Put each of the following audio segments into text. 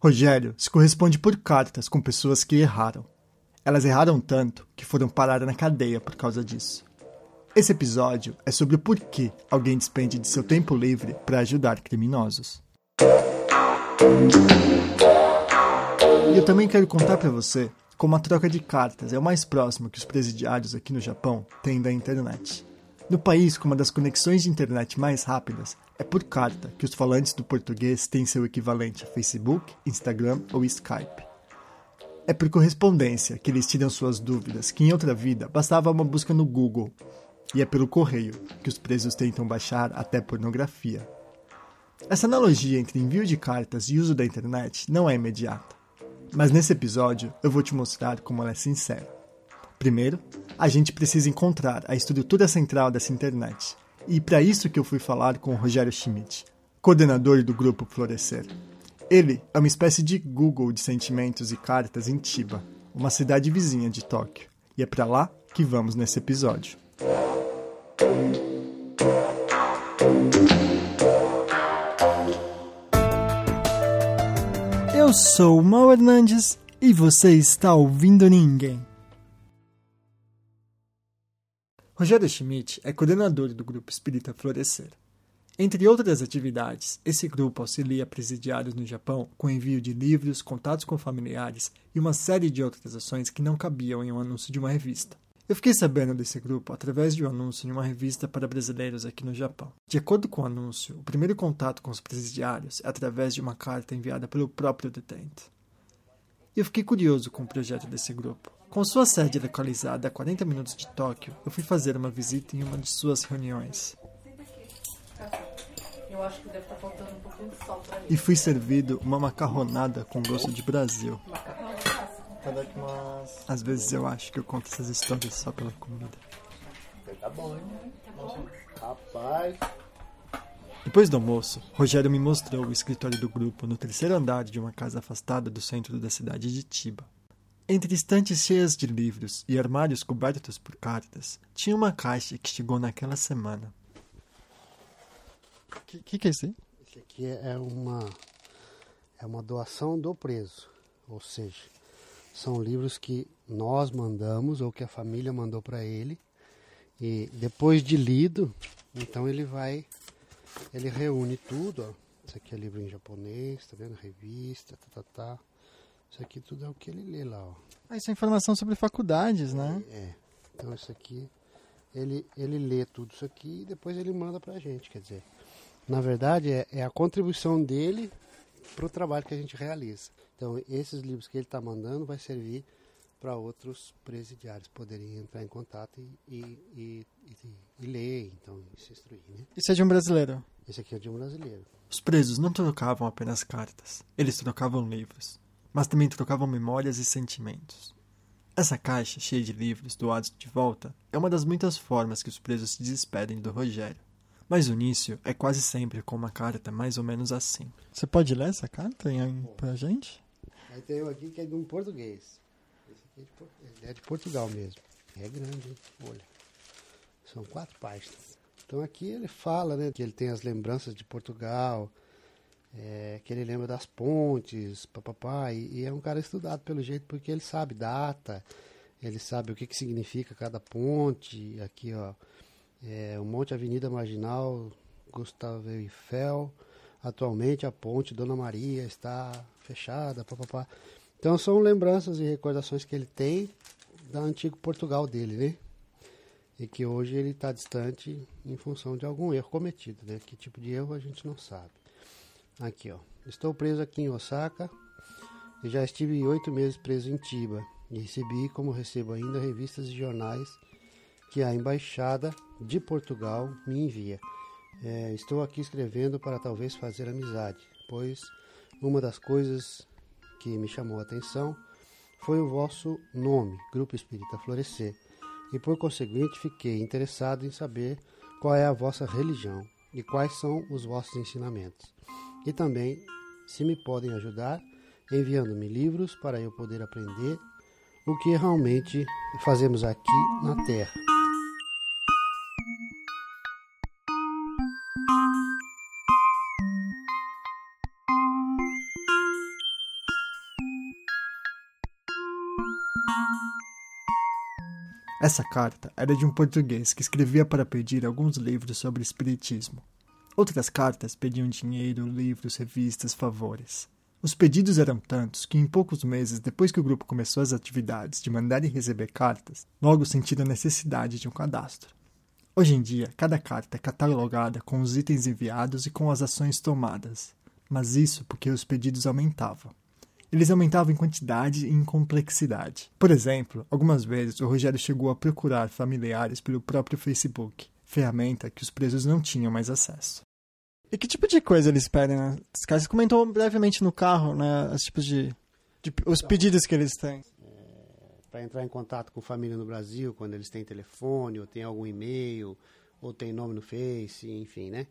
Rogério se corresponde por cartas com pessoas que erraram. Elas erraram tanto que foram parar na cadeia por causa disso. Esse episódio é sobre o porquê alguém despende de seu tempo livre para ajudar criminosos. E eu também quero contar para você como a troca de cartas é o mais próximo que os presidiários aqui no Japão têm da internet. No país com uma das conexões de internet mais rápidas, é por carta que os falantes do português têm seu equivalente a Facebook, Instagram ou Skype. É por correspondência que eles tiram suas dúvidas, que em outra vida bastava uma busca no Google. E é pelo correio que os presos tentam baixar até pornografia. Essa analogia entre envio de cartas e uso da internet não é imediata. Mas nesse episódio eu vou te mostrar como ela é sincera. Primeiro, a gente precisa encontrar a estrutura central dessa internet. E para isso que eu fui falar com o Rogério Schmidt, coordenador do grupo Florescer. Ele é uma espécie de Google de sentimentos e cartas em Chiba, uma cidade vizinha de Tóquio. E é para lá que vamos nesse episódio. Eu sou o Mal Hernandes e você está ouvindo Ninguém. Rogério Schmidt é coordenador do Grupo Espírita Florescer. Entre outras atividades, esse grupo auxilia presidiários no Japão com envio de livros, contatos com familiares e uma série de outras ações que não cabiam em um anúncio de uma revista. Eu fiquei sabendo desse grupo através de um anúncio em uma revista para brasileiros aqui no Japão. De acordo com o anúncio, o primeiro contato com os presidiários é através de uma carta enviada pelo próprio detento. E eu fiquei curioso com o projeto desse grupo. Com sua sede localizada a 40 minutos de Tóquio, eu fui fazer uma visita em uma de suas reuniões. E fui servido uma macarronada com gosto de Brasil. Às vezes eu acho que eu conto essas histórias só pela comida. Tá bom, hein? Nossa, rapaz. Depois do almoço, Rogério me mostrou o escritório do grupo no terceiro andar de uma casa afastada do centro da cidade de Chiba. Entre estantes cheias de livros e armários cobertos por cartas, tinha uma caixa que chegou naquela semana. O que, que, que é isso aí? Esse aqui é uma, é uma doação do preso. Ou seja, são livros que nós mandamos ou que a família mandou para ele. E depois de lido, então ele vai, ele reúne tudo. Ó. Isso aqui é livro em japonês, tá vendo? Revista, tá, tá, tá. Isso aqui tudo é o que ele lê lá, ó. Ah, isso é informação sobre faculdades, né? É. Então isso aqui, ele, ele lê tudo isso aqui e depois ele manda pra gente. Quer dizer, na verdade é, é a contribuição dele pro trabalho que a gente realiza. Então esses livros que ele está mandando vai servir para outros presidiários poderem entrar em contato e, e, e, e, e ler, então e se instruir. Né? Isso é de um brasileiro. Esse aqui é de um brasileiro. Os presos não trocavam apenas cartas, eles trocavam livros, mas também trocavam memórias e sentimentos. Essa caixa, cheia de livros doados de volta, é uma das muitas formas que os presos se despedem do Rogério. Mas o início é quase sempre com uma carta mais ou menos assim. Você pode ler essa carta em, pra gente? Aí tem um aqui que é de um português. Esse aqui é de, é de Portugal mesmo. É grande, hein? Olha. São quatro páginas. Então aqui ele fala, né, que ele tem as lembranças de Portugal, é, que ele lembra das pontes, papapá, e, e é um cara estudado pelo jeito porque ele sabe data, ele sabe o que, que significa cada ponte. Aqui, ó, é, o Monte Avenida Marginal, Gustavo Eiffel. Atualmente a ponte Dona Maria está fechada, papapá. Então são lembranças e recordações que ele tem da antigo Portugal dele, né? E que hoje ele está distante em função de algum erro cometido, né? Que tipo de erro a gente não sabe. Aqui, ó. Estou preso aqui em Osaka e já estive oito meses preso em Chiba. E recebi, como recebo ainda, revistas e jornais que a Embaixada de Portugal me envia. É, estou aqui escrevendo para talvez fazer amizade, pois uma das coisas que me chamou a atenção foi o vosso nome, Grupo Espírita Florescer, e por conseguinte fiquei interessado em saber qual é a vossa religião e quais são os vossos ensinamentos. E também, se me podem ajudar, enviando-me livros para eu poder aprender o que realmente fazemos aqui na Terra. Essa carta era de um português que escrevia para pedir alguns livros sobre Espiritismo. Outras cartas pediam dinheiro, livros, revistas, favores. Os pedidos eram tantos que, em poucos meses depois que o grupo começou as atividades de mandar e receber cartas, logo sentiram a necessidade de um cadastro. Hoje em dia, cada carta é catalogada com os itens enviados e com as ações tomadas, mas isso porque os pedidos aumentavam. Eles aumentavam em quantidade e em complexidade. Por exemplo, algumas vezes o Rogério chegou a procurar familiares pelo próprio Facebook, ferramenta que os presos não tinham mais acesso. E que tipo de coisa eles pedem, né? Caras comentou brevemente no carro, né? Os tipos de, de os pedidos que eles têm. Para entrar em contato com família no Brasil, quando eles têm telefone, ou tem algum e-mail, ou tem nome no Face, enfim, né?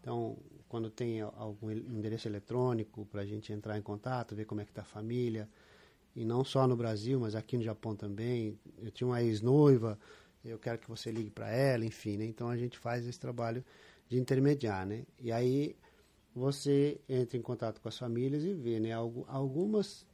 Então, quando tem algum endereço eletrônico para a gente entrar em contato, ver como é que está a família, e não só no Brasil, mas aqui no Japão também. Eu tinha uma ex-noiva, eu quero que você ligue para ela, enfim, né? Então a gente faz esse trabalho de intermediar, né? E aí você entra em contato com as famílias e vê, né? Algumas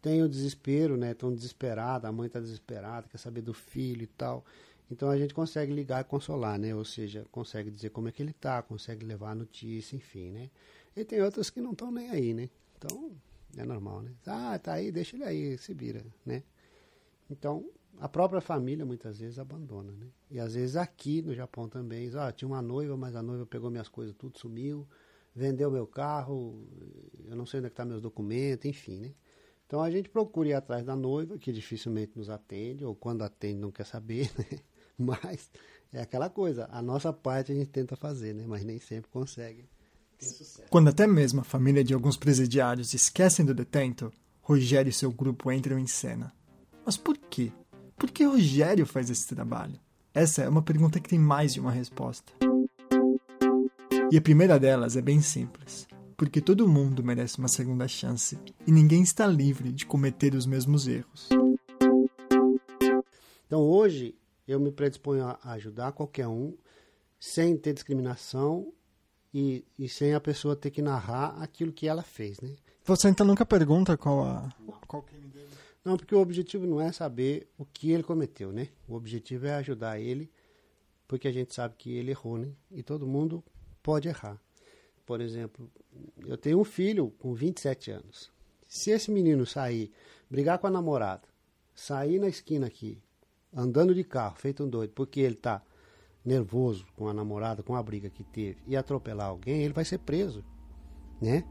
têm o desespero, né? Estão desesperadas, a mãe está desesperada, quer saber do filho e tal. Então a gente consegue ligar e consolar, né? Ou seja, consegue dizer como é que ele está, consegue levar a notícia, enfim, né? E tem outras que não estão nem aí, né? Então, é normal, né? Ah, tá aí, deixa ele aí, se vira, né? Então, a própria família muitas vezes abandona, né? E às vezes aqui no Japão também, ah, tinha uma noiva, mas a noiva pegou minhas coisas, tudo sumiu, vendeu meu carro, eu não sei onde é estão tá meus documentos, enfim, né? Então a gente procura ir atrás da noiva, que dificilmente nos atende, ou quando atende não quer saber, né? Mas é aquela coisa, a nossa parte a gente tenta fazer, né? Mas nem sempre consegue. Quando até mesmo a família de alguns presidiários esquecem do detento, Rogério e seu grupo entram em cena. Mas por quê? Por que Rogério faz esse trabalho? Essa é uma pergunta que tem mais de uma resposta. E a primeira delas é bem simples. Porque todo mundo merece uma segunda chance e ninguém está livre de cometer os mesmos erros. Então hoje eu me predisponho a ajudar qualquer um, sem ter discriminação e, e sem a pessoa ter que narrar aquilo que ela fez, né? Você então nunca pergunta qual a qual crime dele? Não, porque o objetivo não é saber o que ele cometeu, né? O objetivo é ajudar ele, porque a gente sabe que ele errou, né? E todo mundo pode errar. Por exemplo, eu tenho um filho com 27 anos. Se esse menino sair, brigar com a namorada, sair na esquina aqui andando de carro, feito um doido, porque ele está nervoso com a namorada, com a briga que teve, e atropelar alguém, ele vai ser preso, né?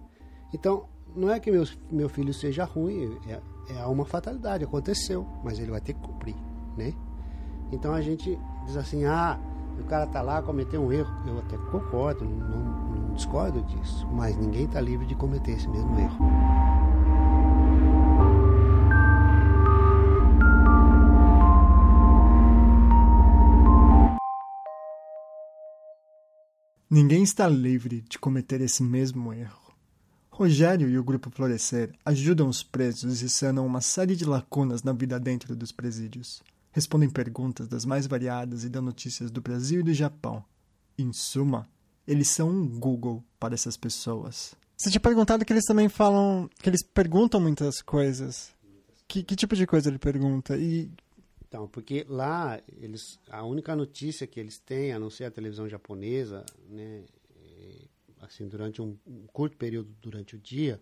Então, não é que meu, meu filho seja ruim, é, é uma fatalidade, aconteceu, mas ele vai ter que cumprir, né? Então a gente diz assim, ah, o cara tá lá, cometeu um erro. Eu até concordo, não, não discordo disso, mas ninguém está livre de cometer esse mesmo erro. Ninguém está livre de cometer esse mesmo erro. Rogério e o Grupo Florescer ajudam os presos e sanam uma série de lacunas na vida dentro dos presídios. Respondem perguntas das mais variadas e dão notícias do Brasil e do Japão. Em suma, eles são um Google para essas pessoas. Você tinha perguntado que eles também falam. que eles perguntam muitas coisas. Que, que tipo de coisa ele pergunta? E então, porque lá eles, a única notícia que eles têm, a não ser a televisão japonesa, né, assim durante um, um, curto período durante o dia,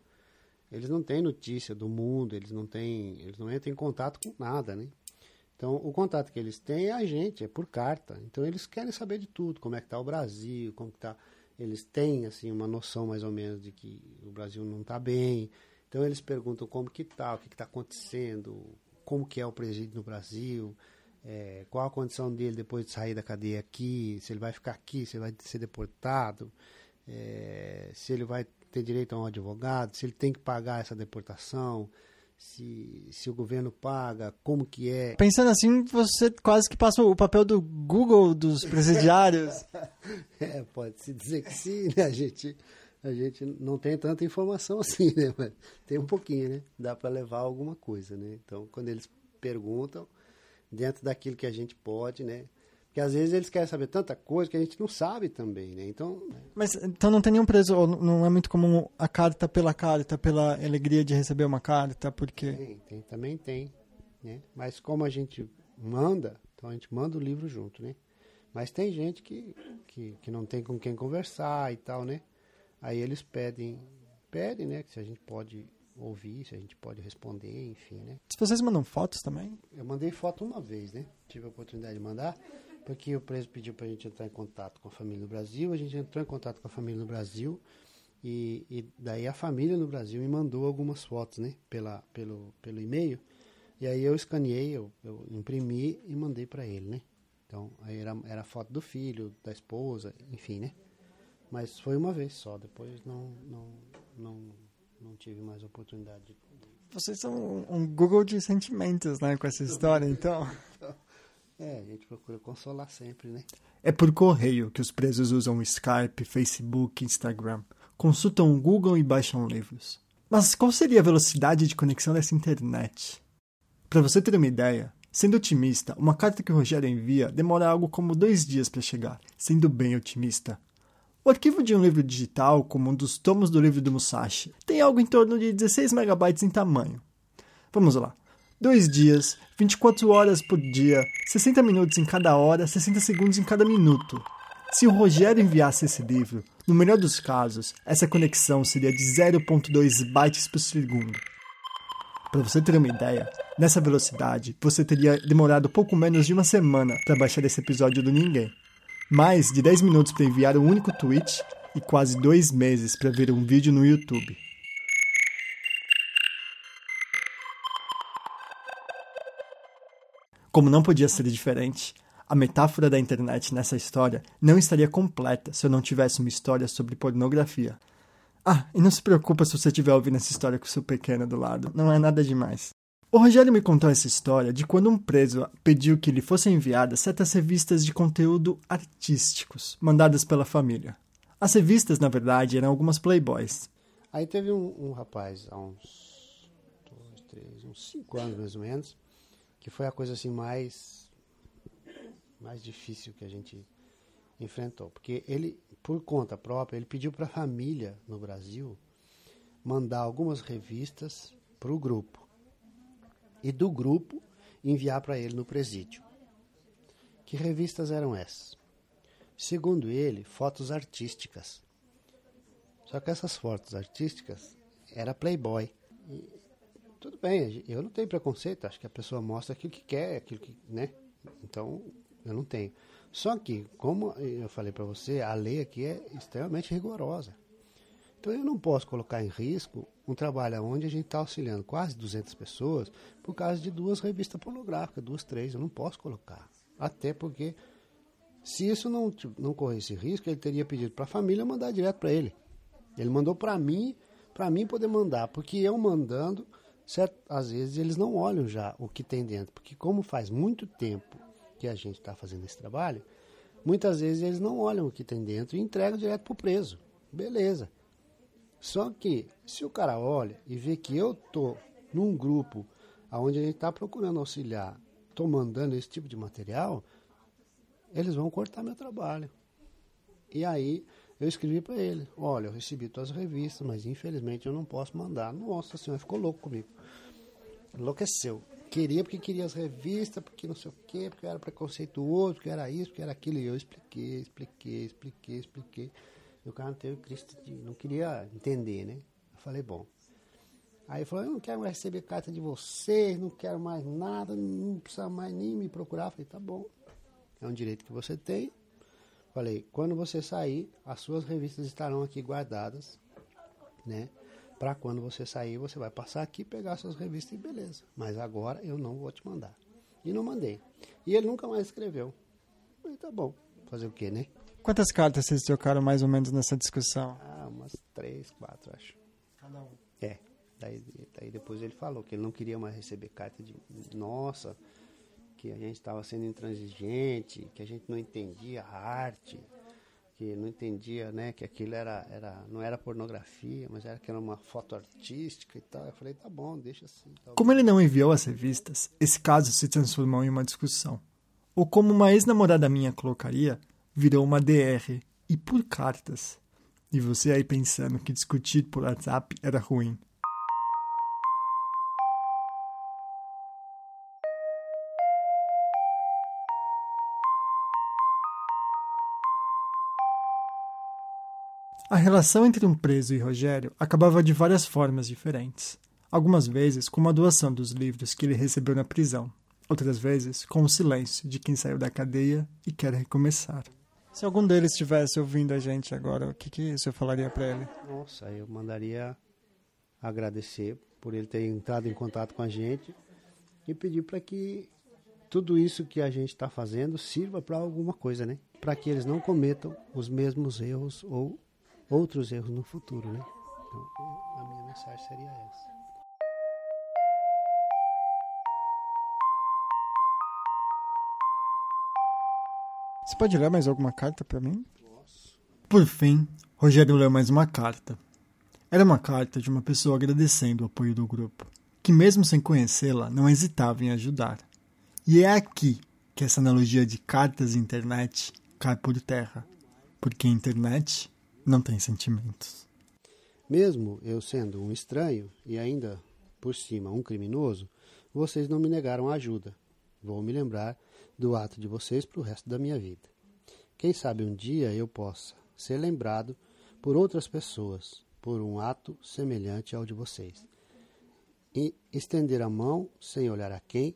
eles não têm notícia do mundo, eles não têm, eles não entram em contato com nada, né? Então, o contato que eles têm é a gente, é por carta. Então, eles querem saber de tudo, como é que está o Brasil, como está eles têm assim uma noção mais ou menos de que o Brasil não está bem. Então eles perguntam como que está, o que está acontecendo, como que é o presídio no Brasil, é, qual a condição dele depois de sair da cadeia aqui, se ele vai ficar aqui, se ele vai ser deportado, é, se ele vai ter direito a um advogado, se ele tem que pagar essa deportação, se, se o governo paga, como que é. Pensando assim, você quase que passa o papel do Google dos presidiários. é, pode-se dizer que sim, né? A gente a gente não tem tanta informação assim, né? Mas tem um pouquinho, né? Dá para levar alguma coisa, né? Então, quando eles perguntam, dentro daquilo que a gente pode, né? Porque às vezes eles querem saber tanta coisa que a gente não sabe também, né? Então. Né? Mas então não tem nenhum preso, não é muito comum a carta pela carta, pela alegria de receber uma carta, porque. Tem, tem também tem. né? Mas como a gente manda, então a gente manda o livro junto, né? Mas tem gente que, que, que não tem com quem conversar e tal, né? Aí eles pedem, pedem, né? Se a gente pode ouvir, se a gente pode responder, enfim, né? Se vocês mandam fotos também? Eu mandei foto uma vez, né? Tive a oportunidade de mandar, porque o preso pediu para a gente entrar em contato com a família no Brasil, a gente entrou em contato com a família no Brasil, e, e daí a família no Brasil me mandou algumas fotos, né? Pela, pelo, pelo e-mail, e aí eu escaneei, eu, eu imprimi e mandei para ele, né? Então, aí era, era foto do filho, da esposa, enfim, né? Mas foi uma vez só, depois não, não, não, não tive mais oportunidade de. Vocês são um Google de sentimentos, né, com essa história, então. É, a gente procura consolar sempre, né? É por correio que os presos usam Skype, Facebook, Instagram, consultam o Google e baixam livros. Mas qual seria a velocidade de conexão dessa internet? Para você ter uma ideia, sendo otimista, uma carta que o Rogério envia demora algo como dois dias para chegar, sendo bem otimista. O arquivo de um livro digital, como um dos tomos do livro do Musashi, tem algo em torno de 16 megabytes em tamanho. Vamos lá. Dois dias, 24 horas por dia, 60 minutos em cada hora, 60 segundos em cada minuto. Se o Rogério enviasse esse livro, no melhor dos casos, essa conexão seria de 0.2 bytes por segundo. Para você ter uma ideia, nessa velocidade, você teria demorado pouco menos de uma semana para baixar esse episódio do Ninguém mais de 10 minutos para enviar um único tweet e quase dois meses para ver um vídeo no YouTube. Como não podia ser diferente, a metáfora da internet nessa história não estaria completa se eu não tivesse uma história sobre pornografia. Ah, e não se preocupa se você estiver ouvindo essa história com o seu pequeno do lado, não é nada demais. O Rogério me contou essa história de quando um preso pediu que lhe fossem enviadas certas revistas de conteúdo artísticos, mandadas pela família. As revistas, na verdade, eram algumas Playboys. Aí teve um, um rapaz, há uns dois, três, uns cinco anos mais ou menos, que foi a coisa assim mais, mais difícil que a gente enfrentou. Porque ele, por conta própria, ele pediu para a família no Brasil mandar algumas revistas para o grupo e do grupo enviar para ele no presídio. Que revistas eram essas? Segundo ele, fotos artísticas. Só que essas fotos artísticas era Playboy. Tudo bem, eu não tenho preconceito, acho que a pessoa mostra aquilo que quer, aquilo que, né? Então, eu não tenho. Só que, como eu falei para você, a lei aqui é extremamente rigorosa. Então eu não posso colocar em risco um trabalho onde a gente está auxiliando quase 200 pessoas por causa de duas revistas pornográficas, duas, três. Eu não posso colocar. Até porque, se isso não, não corresse risco, ele teria pedido para a família mandar direto para ele. Ele mandou para mim, para mim poder mandar, porque eu mandando, certo, às vezes eles não olham já o que tem dentro, porque como faz muito tempo que a gente está fazendo esse trabalho, muitas vezes eles não olham o que tem dentro e entregam direto para o preso. Beleza. Só que se o cara olha e vê que eu tô num grupo onde a gente está procurando auxiliar, estou mandando esse tipo de material, eles vão cortar meu trabalho. E aí eu escrevi para ele, olha, eu recebi tuas revistas, mas infelizmente eu não posso mandar. Nossa senhora, ficou louco comigo. Enlouqueceu. Queria porque queria as revistas, porque não sei o quê, porque era preconceituoso, porque era isso, porque era aquilo. E eu expliquei, expliquei, expliquei, expliquei. E o cara não teve Cristo, de, não queria entender, né? Eu falei, bom. Aí falou, eu não quero mais receber carta de vocês, não quero mais nada, não precisa mais nem me procurar. Eu falei, tá bom, é um direito que você tem. Falei, quando você sair, as suas revistas estarão aqui guardadas, né? Para quando você sair, você vai passar aqui, pegar suas revistas e beleza. Mas agora eu não vou te mandar. E não mandei. E ele nunca mais escreveu. Falei, tá bom, fazer o quê, né? Quantas cartas vocês trocaram mais ou menos nessa discussão? Ah, umas três, quatro, acho. Cada um. É. Daí, daí depois ele falou que ele não queria mais receber carta de nossa, que a gente estava sendo intransigente, que a gente não entendia a arte, que não entendia, né, que aquilo era, era não era pornografia, mas era que era uma foto artística e tal. Eu falei, tá bom, deixa assim. Tá como ele não enviou as revistas, esse caso se transformou em uma discussão. Ou como uma ex-namorada minha colocaria, virou uma DR e por cartas. E você aí pensando que discutir por WhatsApp era ruim. A relação entre um preso e Rogério acabava de várias formas diferentes. Algumas vezes com uma doação dos livros que ele recebeu na prisão, outras vezes com o silêncio de quem saiu da cadeia e quer recomeçar. Se algum deles estivesse ouvindo a gente agora, o que, que você falaria para ele? Nossa, eu mandaria agradecer por ele ter entrado em contato com a gente e pedir para que tudo isso que a gente está fazendo sirva para alguma coisa, né? Para que eles não cometam os mesmos erros ou outros erros no futuro, né? Então, a minha mensagem seria essa. Você pode ler mais alguma carta para mim? Por fim, Rogério leu mais uma carta. Era uma carta de uma pessoa agradecendo o apoio do grupo, que mesmo sem conhecê-la, não hesitava em ajudar. E é aqui que essa analogia de cartas e internet cai por terra, porque a internet não tem sentimentos. Mesmo eu sendo um estranho e ainda por cima um criminoso, vocês não me negaram ajuda. Vou me lembrar do ato de vocês para o resto da minha vida. Quem sabe um dia eu possa ser lembrado por outras pessoas por um ato semelhante ao de vocês. E estender a mão sem olhar a quem,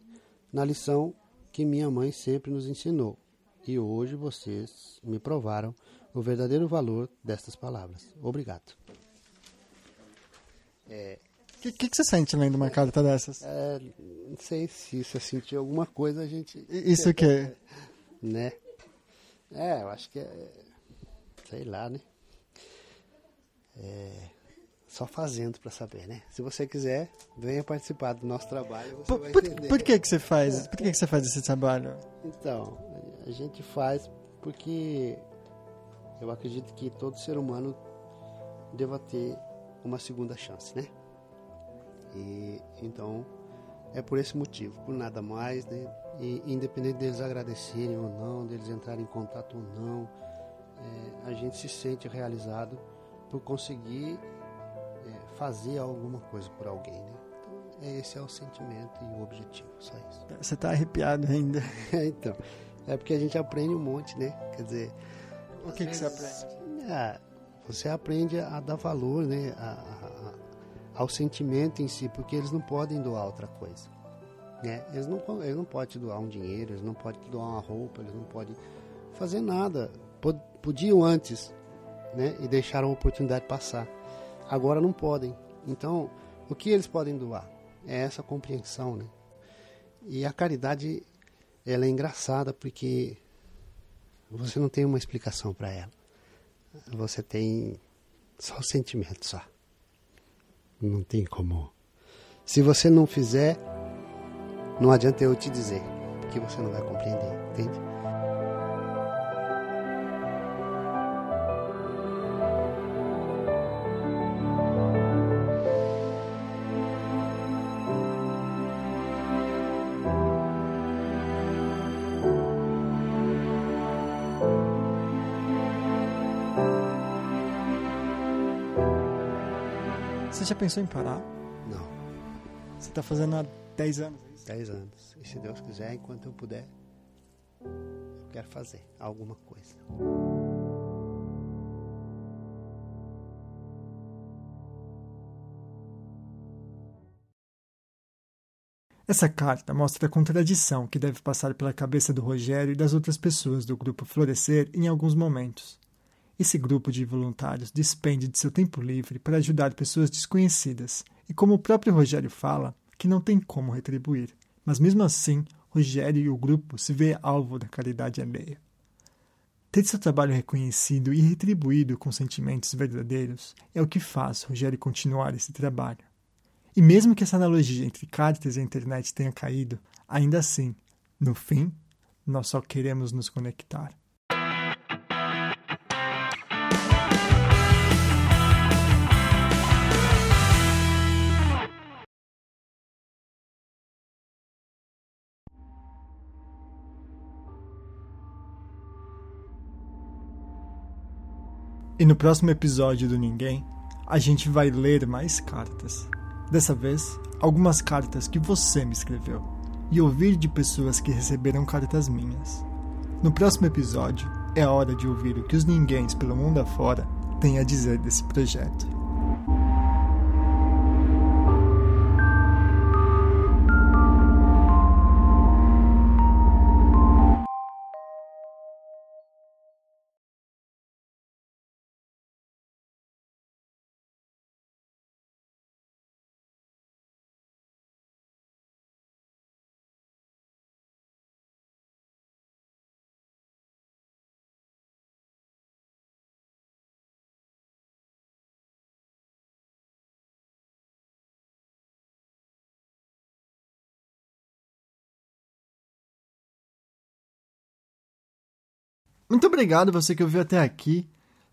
na lição que minha mãe sempre nos ensinou. E hoje vocês me provaram o verdadeiro valor destas palavras. Obrigado. O é, que, que, que, você sente lendo uma carta dessas? É, não sei se você sentiu alguma coisa, a gente. Isso que é? Né? É, eu acho que é. Sei lá, né? É, só fazendo para saber, né? Se você quiser, venha participar do nosso trabalho. Por, por, por, que que você faz? Por que que você faz esse trabalho? Então, a gente faz porque eu acredito que todo ser humano deva ter uma segunda chance, né? E então é por esse motivo, por nada mais, né? E independente deles agradecerem ou não, deles entrarem em contato ou não, é, a gente se sente realizado por conseguir é, fazer alguma coisa por alguém, né? Então, esse é o sentimento e o objetivo, só isso. Você está arrepiado ainda. então, é porque a gente aprende um monte, né? Quer dizer, o que, que você aprende? É, você aprende a dar valor né, a, a, ao sentimento em si, porque eles não podem doar outra coisa. Né? Eles, não, eles não podem te doar um dinheiro, eles não podem te doar uma roupa, eles não podem fazer nada. Podiam antes né, e deixaram a oportunidade passar. Agora não podem. Então, o que eles podem doar? É essa compreensão. Né? E a caridade ela é engraçada porque você não tem uma explicação para ela. Você tem só o sentimento só. Não tem como. Se você não fizer, não adianta eu te dizer, porque você não vai compreender, entende? Já pensou em parar? Não. Você está fazendo há 10 anos? 10 é anos. E se Deus quiser, enquanto eu puder, eu quero fazer alguma coisa. Essa carta mostra a contradição que deve passar pela cabeça do Rogério e das outras pessoas do grupo Florescer em alguns momentos. Esse grupo de voluntários despende de seu tempo livre para ajudar pessoas desconhecidas e, como o próprio Rogério fala, que não tem como retribuir. Mas mesmo assim, Rogério e o grupo se vê alvo da caridade alheia. Ter seu trabalho reconhecido e retribuído com sentimentos verdadeiros é o que faz Rogério continuar esse trabalho. E mesmo que essa analogia entre cartas e a internet tenha caído, ainda assim, no fim, nós só queremos nos conectar. No próximo episódio do Ninguém, a gente vai ler mais cartas. Dessa vez, algumas cartas que você me escreveu e ouvir de pessoas que receberam cartas minhas. No próximo episódio, é hora de ouvir o que os ninguéms pelo mundo afora tem a dizer desse projeto. Muito obrigado você que ouviu até aqui.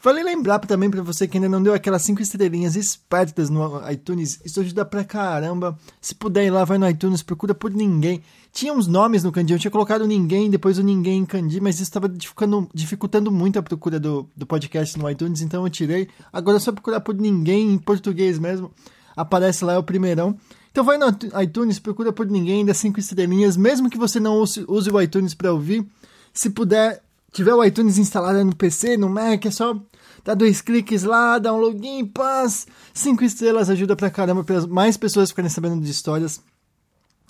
Vale lembrar também para você que ainda não deu aquelas cinco estrelinhas espertas no iTunes, isso ajuda pra caramba. Se puder ir lá, vai no iTunes, procura por ninguém. Tinha uns nomes no Candy, eu tinha colocado ninguém, depois o ninguém em Candy, mas isso estava dificultando, muito a procura do, do podcast no iTunes, então eu tirei. Agora é só procurar por ninguém em português mesmo. Aparece lá, é o primeirão. Então vai no iTunes, procura por ninguém, dá cinco estrelinhas, mesmo que você não use, use o iTunes para ouvir. Se puder, tiver o iTunes instalado no PC, no Mac, é só dar dois cliques lá, dar um login, paz, cinco estrelas, ajuda pra caramba para mais pessoas ficarem sabendo de histórias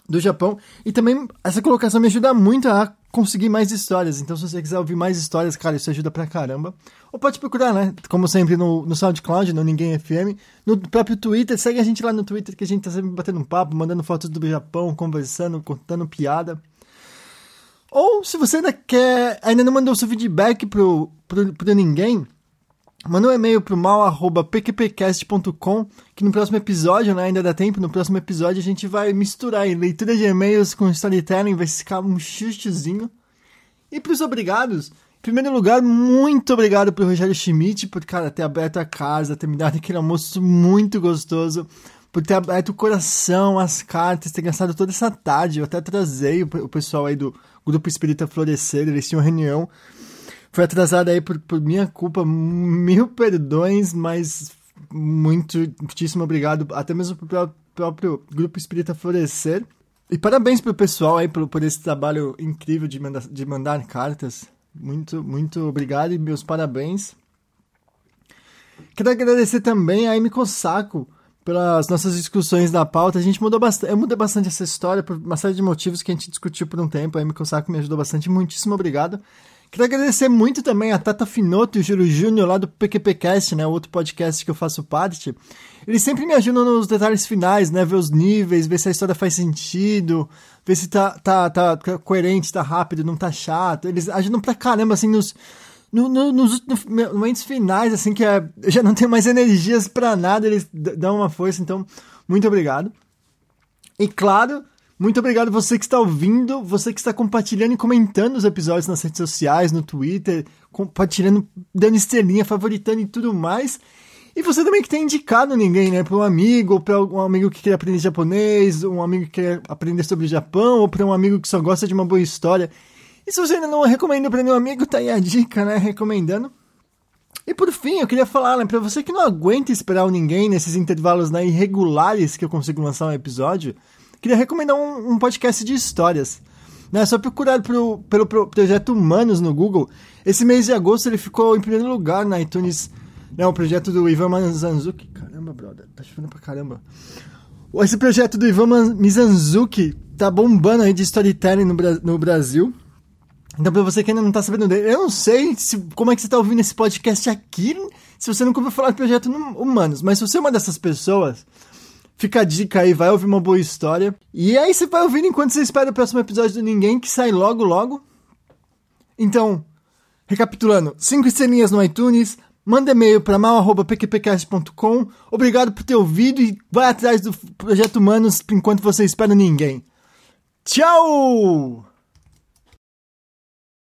do Japão. E também essa colocação me ajuda muito a conseguir mais histórias. Então, se você quiser ouvir mais histórias, cara, isso ajuda pra caramba. Ou pode procurar, né? Como sempre, no, no SoundCloud, no Ninguém FM, no próprio Twitter. Segue a gente lá no Twitter, que a gente tá sempre batendo um papo, mandando fotos do Japão, conversando, contando piada. Ou se você ainda quer, ainda não mandou seu feedback pro, pro, pro ninguém, manda um e-mail pro mal.pqpcast.com que no próximo episódio, né, ainda dá tempo, no próximo episódio a gente vai misturar leitura de e-mails com storytelling, vai ficar um chuchuzinho. E pros obrigados, em primeiro lugar, muito obrigado pro Rogério Schmidt por, cara, ter aberto a casa, ter me dado aquele almoço muito gostoso, por ter aberto o coração, as cartas, ter gastado toda essa tarde. Eu até trazei o, pessoal aí do Grupo Espírita Florescer, eles tinham reunião. Foi atrasada aí por, por minha culpa, mil perdões, mas muito, muitíssimo obrigado, até mesmo pro próprio Grupo Espírita Florescer. E parabéns pro pessoal aí por, por esse trabalho incrível de, manda, de mandar cartas. Muito, muito obrigado e meus parabéns. Quero agradecer também a Amy Saco pelas nossas discussões da pauta. A gente mudou bastante, eu mudei bastante essa história por uma série de motivos que a gente discutiu por um tempo. A Saco me ajudou bastante. Muitíssimo obrigado. Quero agradecer muito também a Tata Finoto e o Júlio Júnior lá do PQPcast, né, o outro podcast que eu faço parte. Eles sempre me ajudam nos detalhes finais, né, ver os níveis, ver se a história faz sentido, ver se tá, tá, tá coerente, tá rápido, não tá chato. Eles ajudam pra caramba, assim, nos, no, no, nos, momentos finais, assim, que é, eu já não tenho mais energias para nada, eles dão uma força, então, muito obrigado. E claro, muito obrigado você que está ouvindo, você que está compartilhando e comentando os episódios nas redes sociais, no Twitter, compartilhando, dando estrelinha, favoritando e tudo mais. E você também que tem indicado ninguém, né? Para um amigo, para um amigo que quer aprender japonês, um amigo que quer aprender sobre o Japão, ou para um amigo que só gosta de uma boa história. E se você ainda não recomenda para meu amigo, tá aí a dica, né? Recomendando. E por fim, eu queria falar, né, para você que não aguenta esperar ninguém nesses intervalos né, irregulares que eu consigo lançar um episódio, queria recomendar um, um podcast de histórias. Né, é só procurar pro, pelo pro projeto Humanos no Google. Esse mês de agosto ele ficou em primeiro lugar na iTunes. Né, o projeto do Ivan Mizanzuki. Caramba, brother, tá chovendo pra caramba. Esse projeto do Ivan Mizanzuki tá bombando aí de storytelling no, no Brasil. Então, pra você que ainda não tá sabendo dele, eu não sei se, como é que você tá ouvindo esse podcast aqui, se você nunca ouviu falar do projeto Humanos, mas se você é uma dessas pessoas, Fica a dica aí, vai ouvir uma boa história. E aí você vai ouvir enquanto você espera o próximo episódio do Ninguém, que sai logo, logo. Então, recapitulando, cinco estrelinhas no iTunes, manda e-mail para mal.pqpcast.com. Obrigado por ter ouvido e vai atrás do Projeto Humanos enquanto você espera ninguém. Tchau!